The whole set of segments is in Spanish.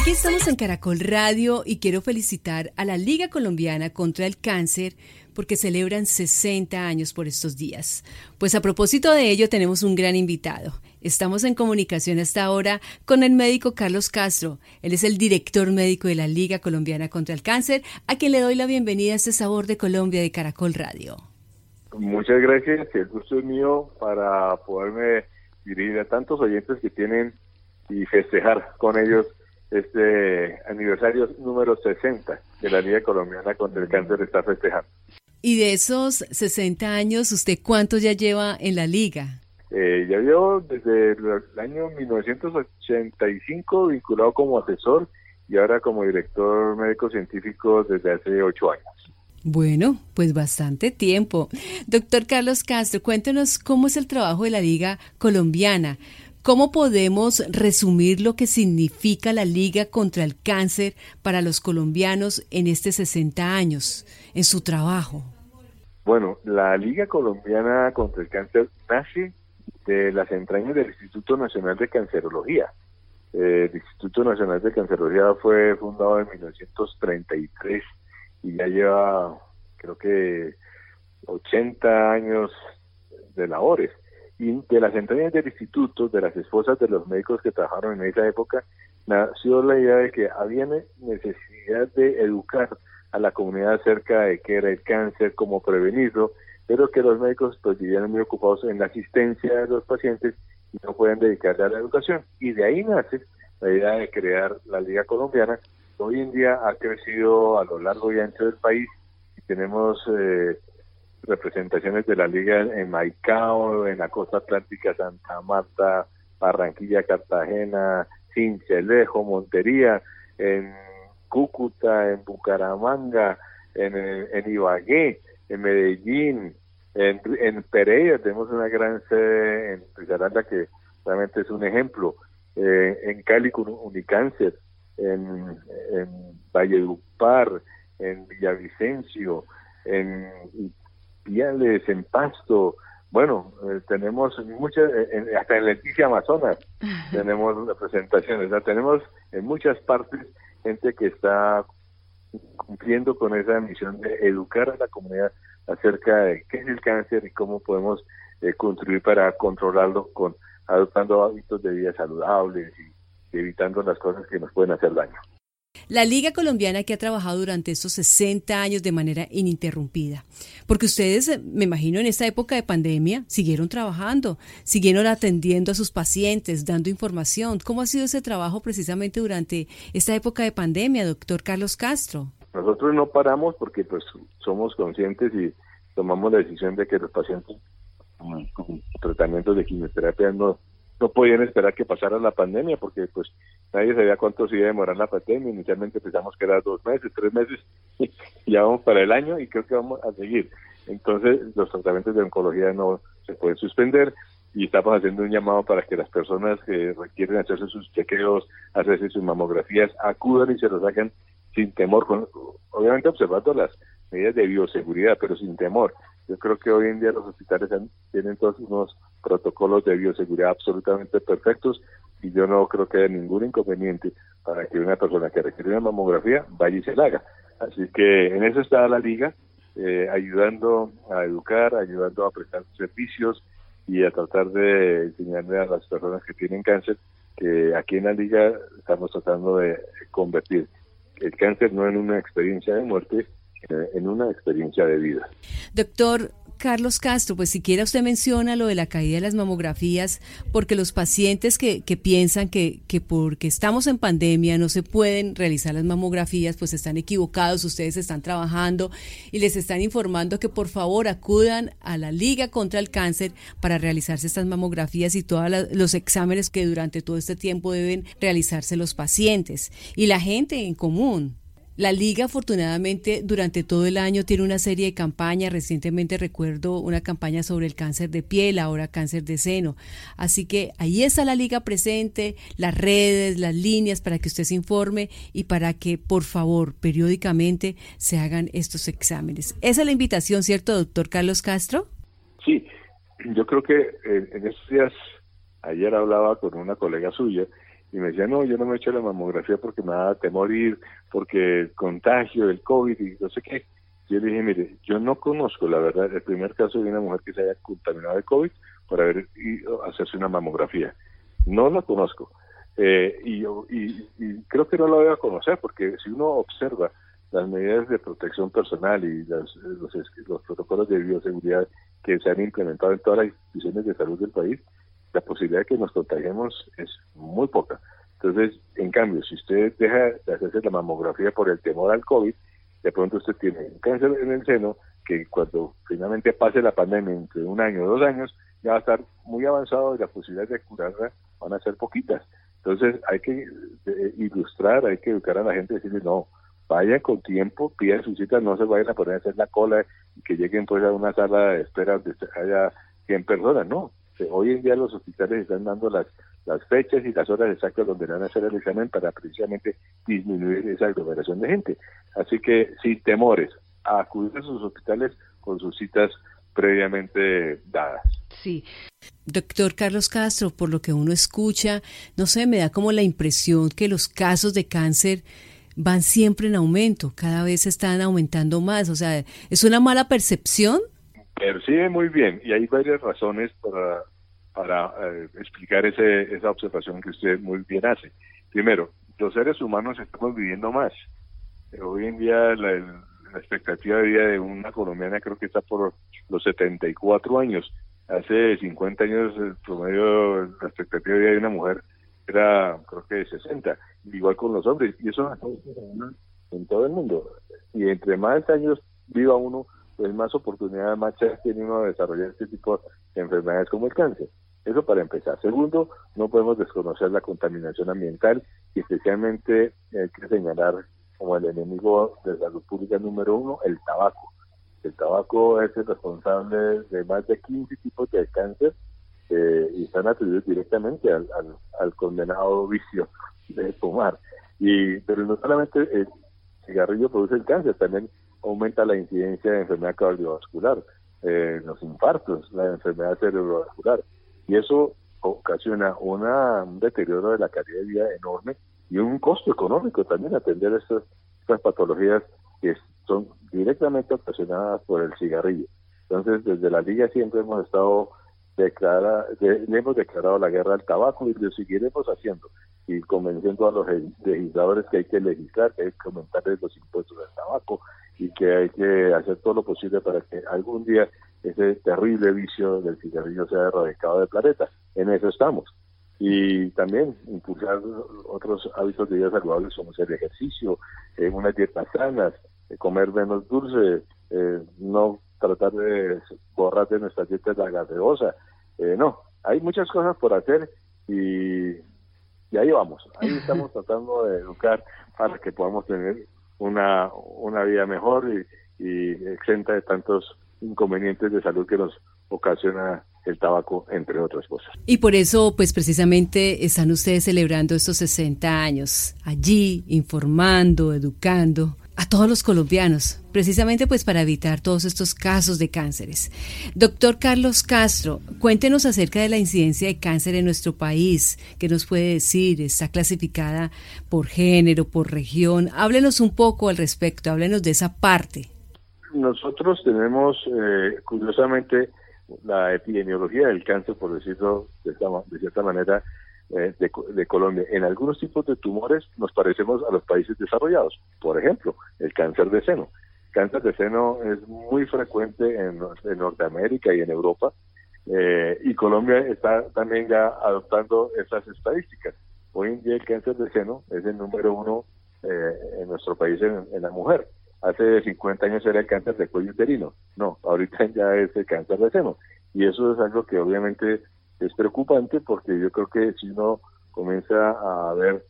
Aquí estamos en Caracol Radio y quiero felicitar a la Liga Colombiana contra el Cáncer porque celebran 60 años por estos días. Pues a propósito de ello tenemos un gran invitado. Estamos en comunicación hasta ahora con el médico Carlos Castro. Él es el director médico de la Liga Colombiana contra el Cáncer, a quien le doy la bienvenida a este Sabor de Colombia de Caracol Radio. Muchas gracias, el gusto es mío para poderme dirigir a tantos oyentes que tienen y festejar con ellos este aniversario número 60 de la Liga Colombiana contra el Cáncer está festejando. Y de esos 60 años, ¿usted cuánto ya lleva en la liga? Eh, ya llevo desde el año 1985 vinculado como asesor y ahora como director médico científico desde hace ocho años. Bueno, pues bastante tiempo. Doctor Carlos Castro, cuéntenos cómo es el trabajo de la Liga Colombiana. ¿Cómo podemos resumir lo que significa la Liga contra el Cáncer para los colombianos en este 60 años, en su trabajo? Bueno, la Liga Colombiana contra el Cáncer nace de las entrañas del Instituto Nacional de Cancerología. Eh, el Instituto Nacional de Cancerología fue fundado en 1933 y ya lleva, creo que, 80 años de labores y de las entrañas del instituto, de las esposas de los médicos que trabajaron en esa época, nació la idea de que había necesidad de educar a la comunidad acerca de qué era el cáncer, cómo prevenirlo, pero que los médicos pues vivían muy ocupados en la asistencia de los pacientes y no pueden dedicarse a la educación. Y de ahí nace la idea de crear la Liga Colombiana, hoy en día ha crecido a lo largo y ancho del país y tenemos eh, representaciones de la liga en Maicao, en la costa atlántica, Santa Marta, Barranquilla, Cartagena, Cincelejo, Montería, en Cúcuta, en Bucaramanga, en, Ibagué, en Medellín, en, en Pereira. Tenemos una gran sede en Risaralda que realmente es un ejemplo, eh, en Cali con Unicáncer, en, en Valledupar, en Villavicencio, en Piales, en Pasto, bueno, eh, tenemos muchas, eh, hasta en Leticia Amazonas tenemos representaciones, tenemos en muchas partes gente que está cumpliendo con esa misión de educar a la comunidad acerca de qué es el cáncer y cómo podemos eh, contribuir para controlarlo con adoptando hábitos de vida saludables y evitando las cosas que nos pueden hacer daño. La Liga Colombiana que ha trabajado durante estos 60 años de manera ininterrumpida. Porque ustedes, eh, me imagino, en esta época de pandemia, siguieron trabajando, siguieron atendiendo a sus pacientes, dando información. ¿Cómo ha sido ese trabajo precisamente durante esta época de pandemia, doctor Carlos Castro? Nosotros no paramos porque pues somos conscientes y tomamos la decisión de que los pacientes con tratamientos de quimioterapia no no podían esperar que pasara la pandemia porque pues nadie sabía cuánto se iba a demorar la pandemia. Inicialmente pensamos que era dos meses, tres meses, y ya vamos para el año y creo que vamos a seguir. Entonces los tratamientos de oncología no se pueden suspender y estamos haciendo un llamado para que las personas que requieren hacerse sus chequeos, hacerse sus mamografías, acudan y se los hagan sin temor, con, obviamente observando las medidas de bioseguridad, pero sin temor. Yo creo que hoy en día los hospitales tienen todos unos protocolos de bioseguridad absolutamente perfectos y yo no creo que haya ningún inconveniente para que una persona que requiere una mamografía vaya y se la haga. Así que en eso está la liga, eh, ayudando a educar, ayudando a prestar servicios y a tratar de enseñarle a las personas que tienen cáncer que aquí en la liga estamos tratando de convertir el cáncer no en una experiencia de muerte, en una experiencia de vida. Doctor, Carlos Castro, pues siquiera usted menciona lo de la caída de las mamografías, porque los pacientes que, que piensan que, que, porque estamos en pandemia no se pueden realizar las mamografías, pues están equivocados, ustedes están trabajando y les están informando que por favor acudan a la Liga contra el Cáncer para realizarse estas mamografías y todos los exámenes que durante todo este tiempo deben realizarse los pacientes y la gente en común. La liga afortunadamente durante todo el año tiene una serie de campañas. Recientemente recuerdo una campaña sobre el cáncer de piel, ahora cáncer de seno. Así que ahí está la liga presente, las redes, las líneas para que usted se informe y para que por favor periódicamente se hagan estos exámenes. Esa es la invitación, ¿cierto, doctor Carlos Castro? Sí, yo creo que en estos días, ayer hablaba con una colega suya y me decía, no, yo no me he hecho la mamografía porque me da temor ir, porque el contagio, el COVID y no sé qué. Yo le dije, mire, yo no conozco, la verdad, el primer caso de una mujer que se haya contaminado de COVID por haber ido a hacerse una mamografía. No lo conozco. Eh, y, y, creo que no lo voy a conocer porque si uno observa las medidas de protección personal y los, los, protocolos de bioseguridad que se han implementado en todas las instituciones de salud del país, la posibilidad de que nos contagiemos es muy poca. Entonces, en cambio, si usted deja de hacerse la mamografía por el temor al COVID, de pronto usted tiene un cáncer en el seno que cuando finalmente pase la pandemia entre un año o dos años, ya va a estar muy avanzado y las posibilidades de curarla van a ser poquitas. Entonces hay que eh, ilustrar, hay que educar a la gente, decirle no, vayan con tiempo, pidan su cita, no se vayan a poner a hacer la cola y que lleguen pues a una sala de espera donde haya 100 personas, no. Hoy en día los hospitales están dando las, las fechas y las horas exactas donde van a hacer el examen para precisamente disminuir esa aglomeración de gente. Así que sin temores, acudir a sus hospitales con sus citas previamente dadas. Sí. Doctor Carlos Castro, por lo que uno escucha, no sé, me da como la impresión que los casos de cáncer van siempre en aumento, cada vez están aumentando más, o sea, ¿es una mala percepción? Percibe muy bien y hay varias razones para, para eh, explicar ese, esa observación que usted muy bien hace. Primero, los seres humanos estamos viviendo más. Hoy en día la, expectativa de vida de una colombiana creo que está por los 74 años. Hace 50 años el promedio, la expectativa de vida de una mujer era creo que de 60, igual con los hombres, y eso en todo el mundo. Y entre más años viva uno, pues más oportunidades, más tiene uno de desarrollar este tipo de enfermedades como el cáncer. Eso para empezar. Segundo, no podemos desconocer la contaminación ambiental y especialmente hay que señalar como el enemigo de salud pública número uno, el tabaco. El tabaco es el responsable de más de 15 tipos de cáncer eh, y están atribuidos directamente al, al, condenado vicio de fumar. Y, pero no solamente el cigarrillo produce el cáncer, también aumenta la incidencia de enfermedad cardiovascular, eh, los infartos, la enfermedad cerebrovascular. Y eso ocasiona una, un deterioro de la calidad de vida enorme y un costo económico también atender estas, patologías que son directamente ocasionadas por el cigarrillo. Entonces, desde la Liga siempre hemos estado declara, hemos declarado la guerra al tabaco y lo seguiremos haciendo y convenciendo a los legisladores que hay que legislar, que hay que aumentarles los impuestos al tabaco y que hay que hacer todo lo posible para que algún día ese terrible vicio del cigarrillo sea erradicado del planeta. En eso estamos y también impulsar otros hábitos de vida saludables como el ejercicio, eh, unas dietas sanas, eh, comer menos dulce, eh, no tratar de borrar de nuestras dietas la gaseosa. Eh, no, hay muchas cosas por hacer y, y ahí vamos. Ahí estamos tratando de educar para que podamos tener una, una vida mejor y, y exenta de tantos inconvenientes de salud que nos ocasiona el tabaco, entre otras cosas. Y por eso, pues precisamente están ustedes celebrando estos 60 años, allí informando, educando a todos los colombianos, precisamente pues para evitar todos estos casos de cánceres. Doctor Carlos Castro, cuéntenos acerca de la incidencia de cáncer en nuestro país. ¿Qué nos puede decir? ¿Está clasificada por género, por región? Háblenos un poco al respecto, háblenos de esa parte. Nosotros tenemos, eh, curiosamente, la epidemiología del cáncer, por decirlo de, de cierta manera, eh, de, Colombia. En algunos tipos de tumores nos parecemos a los países desarrollados. Por ejemplo, el cáncer de seno. Cáncer de seno es muy frecuente en, Norteamérica y en Europa. Eh, y Colombia está también ya adoptando esas estadísticas. Hoy en día el cáncer de seno es el número uno eh, en nuestro país en, en la mujer hace 50 años era el cáncer de cuello uterino. No, ahorita ya es el cáncer de seno. Y eso es algo que obviamente es preocupante porque yo creo que si uno comienza a ver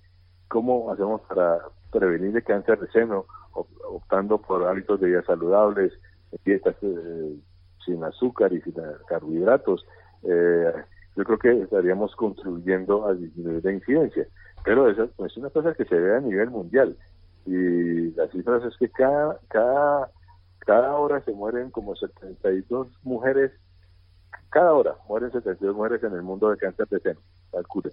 cómo hacemos para prevenir el cáncer de seno, optando por hábitos de vida saludables, dietas eh, sin azúcar y sin carbohidratos, eh, yo creo que estaríamos contribuyendo a disminuir la incidencia. Pero eso es una cosa que se ve a nivel mundial y las cifras es que cada, cada, cada hora se mueren como 72 mujeres, cada hora mueren 72 mujeres en el mundo de cáncer de seno. calcule.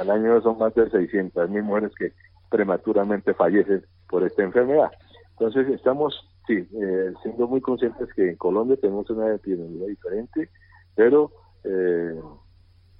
Al año son más de 600 mil mujeres que prematuramente fallecen por esta enfermedad. Entonces estamos, sí, eh, siendo muy conscientes que en Colombia tenemos una epidemia diferente, pero eh,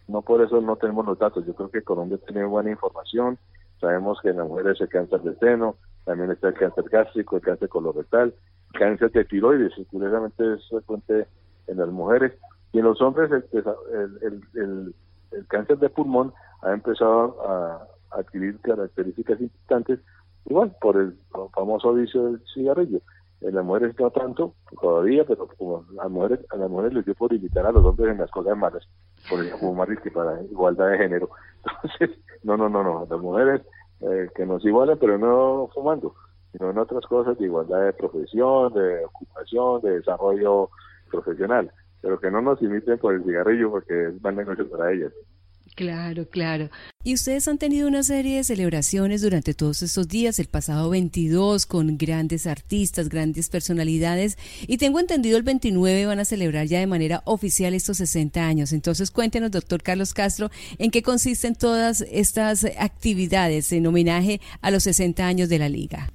no por eso no tenemos los datos. Yo creo que Colombia tiene buena información, sabemos que en las mujeres el cáncer de seno, también está el cáncer gástrico, el cáncer colorectal, cáncer de tiroides, curiosamente es frecuente en las mujeres, y en los hombres el, el, el cáncer de pulmón ha empezado a adquirir características importantes, igual por el famoso vicio del cigarrillo. En las mujeres no tanto todavía, pero como las mujeres, a las mujeres les dio por invitar a los hombres en las cosas malas, por ejemplo, fumar que para igualdad de género. Entonces, no, no, no, no, las mujeres eh, que nos igualan, pero no fumando, sino en otras cosas de igualdad de profesión, de ocupación, de desarrollo profesional, pero que no nos imiten por el cigarrillo porque es mal negocio para ellas. Claro, claro. Y ustedes han tenido una serie de celebraciones durante todos estos días, el pasado 22, con grandes artistas, grandes personalidades, y tengo entendido el 29 van a celebrar ya de manera oficial estos 60 años. Entonces cuéntenos, doctor Carlos Castro, en qué consisten todas estas actividades en homenaje a los 60 años de la Liga.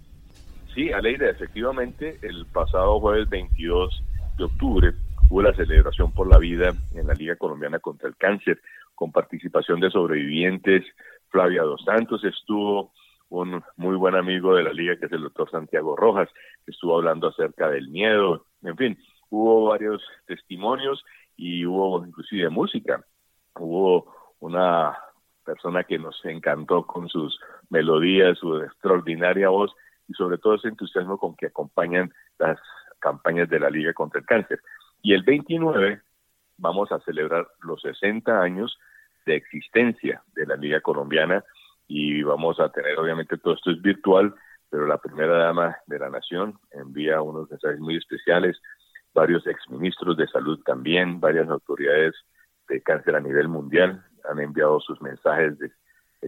Sí, Aleida, efectivamente, el pasado jueves 22 de octubre hubo la celebración por la vida en la Liga Colombiana contra el Cáncer con participación de sobrevivientes. Flavia Dos Santos estuvo, un muy buen amigo de la liga que es el doctor Santiago Rojas, estuvo hablando acerca del miedo. En fin, hubo varios testimonios y hubo inclusive música. Hubo una persona que nos encantó con sus melodías, su extraordinaria voz y sobre todo ese entusiasmo con que acompañan las campañas de la Liga contra el Cáncer. Y el 29 vamos a celebrar los 60 años de existencia de la Liga Colombiana y vamos a tener, obviamente, todo esto es virtual, pero la primera dama de la Nación envía unos mensajes muy especiales, varios exministros de salud también, varias autoridades de cáncer a nivel mundial han enviado sus mensajes de,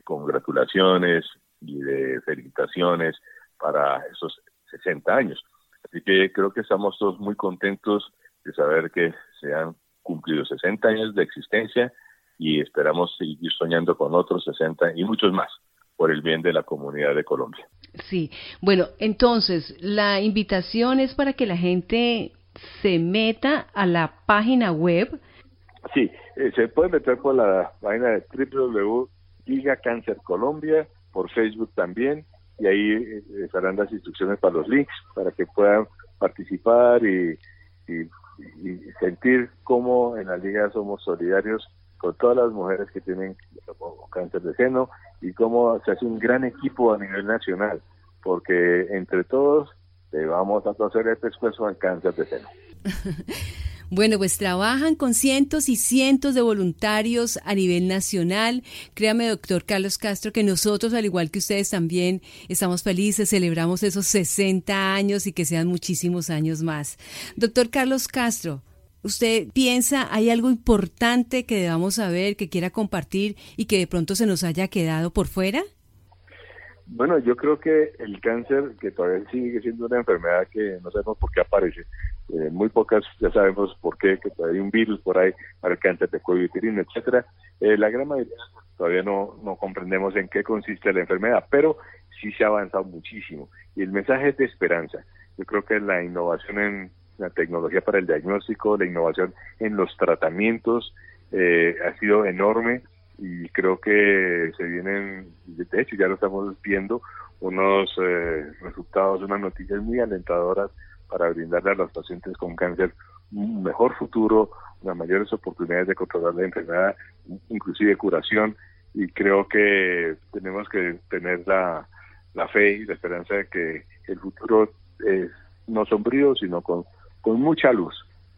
congratulaciones y de felicitaciones para esos 60 años. Así que creo que estamos todos muy contentos de saber que se han cumplido 60 años de existencia y esperamos seguir soñando con otros 60 y muchos más por el bien de la comunidad de Colombia. Sí, bueno, entonces la invitación es para que la gente se meta a la página web. Sí, eh, se puede meter por la página de www.liga Cáncer Colombia, por Facebook también, y ahí eh, estarán las instrucciones para los links para que puedan participar y, y sentir cómo en la liga somos solidarios con todas las mujeres que tienen cáncer de seno y cómo se hace un gran equipo a nivel nacional, porque entre todos le vamos a hacer este esfuerzo al cáncer de seno. Bueno, pues trabajan con cientos y cientos de voluntarios a nivel nacional. Créame, doctor Carlos Castro, que nosotros, al igual que ustedes también, estamos felices, celebramos esos 60 años y que sean muchísimos años más. Doctor Carlos Castro, ¿Usted piensa, hay algo importante que debamos saber, que quiera compartir y que de pronto se nos haya quedado por fuera? Bueno, yo creo que el cáncer, que todavía sigue siendo una enfermedad que no sabemos por qué aparece, eh, muy pocas ya sabemos por qué, que hay un virus por ahí cáncer de uterino, etcétera. Eh, la gran mayoría todavía no, no comprendemos en qué consiste la enfermedad, pero sí se ha avanzado muchísimo. Y el mensaje es de esperanza. Yo creo que la innovación en la tecnología para el diagnóstico, la innovación en los tratamientos eh, ha sido enorme y creo que se vienen, de hecho ya lo estamos viendo, unos eh, resultados, unas noticias muy alentadoras para brindarle a los pacientes con cáncer un mejor futuro, unas mayores oportunidades de controlar la enfermedad, inclusive curación, y creo que tenemos que tener la, la fe y la esperanza de que el futuro es no sombrío, sino con con mucha luz,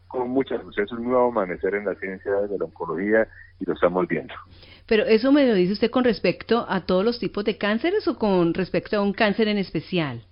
con mucha luz. Es un nuevo amanecer en la ciencia de la oncología y lo estamos viendo. Pero eso me lo dice usted con respecto a todos los tipos de cánceres o con respecto a un cáncer en especial?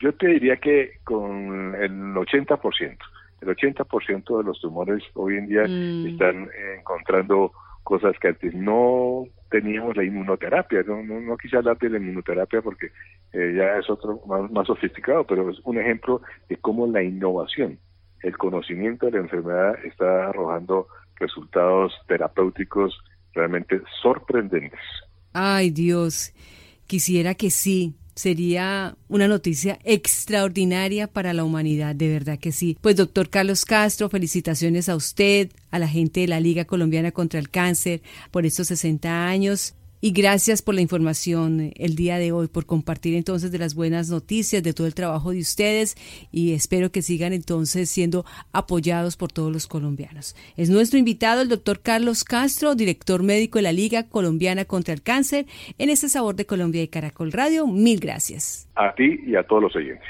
Yo te diría que con el 80%. El 80% de los tumores hoy en día mm. están encontrando cosas que antes no teníamos la inmunoterapia. No, no, no quise hablar de la inmunoterapia porque eh, ya es otro más, sofisticado, pero es un ejemplo de cómo la innovación, el conocimiento de la enfermedad está arrojando resultados terapéuticos realmente sorprendentes. Ay Dios, quisiera que sí, sería una noticia extraordinaria para la humanidad, de verdad que sí. Pues doctor Carlos Castro, felicitaciones a usted, a la gente de la Liga Colombiana contra el Cáncer por estos 60 años. Y gracias por la información el día de hoy, por compartir entonces de las buenas noticias, de todo el trabajo de ustedes y espero que sigan entonces siendo apoyados por todos los colombianos. Es nuestro invitado el doctor Carlos Castro, director médico de la Liga Colombiana contra el Cáncer, en este Sabor de Colombia y Caracol Radio. Mil gracias. A ti y a todos los oyentes.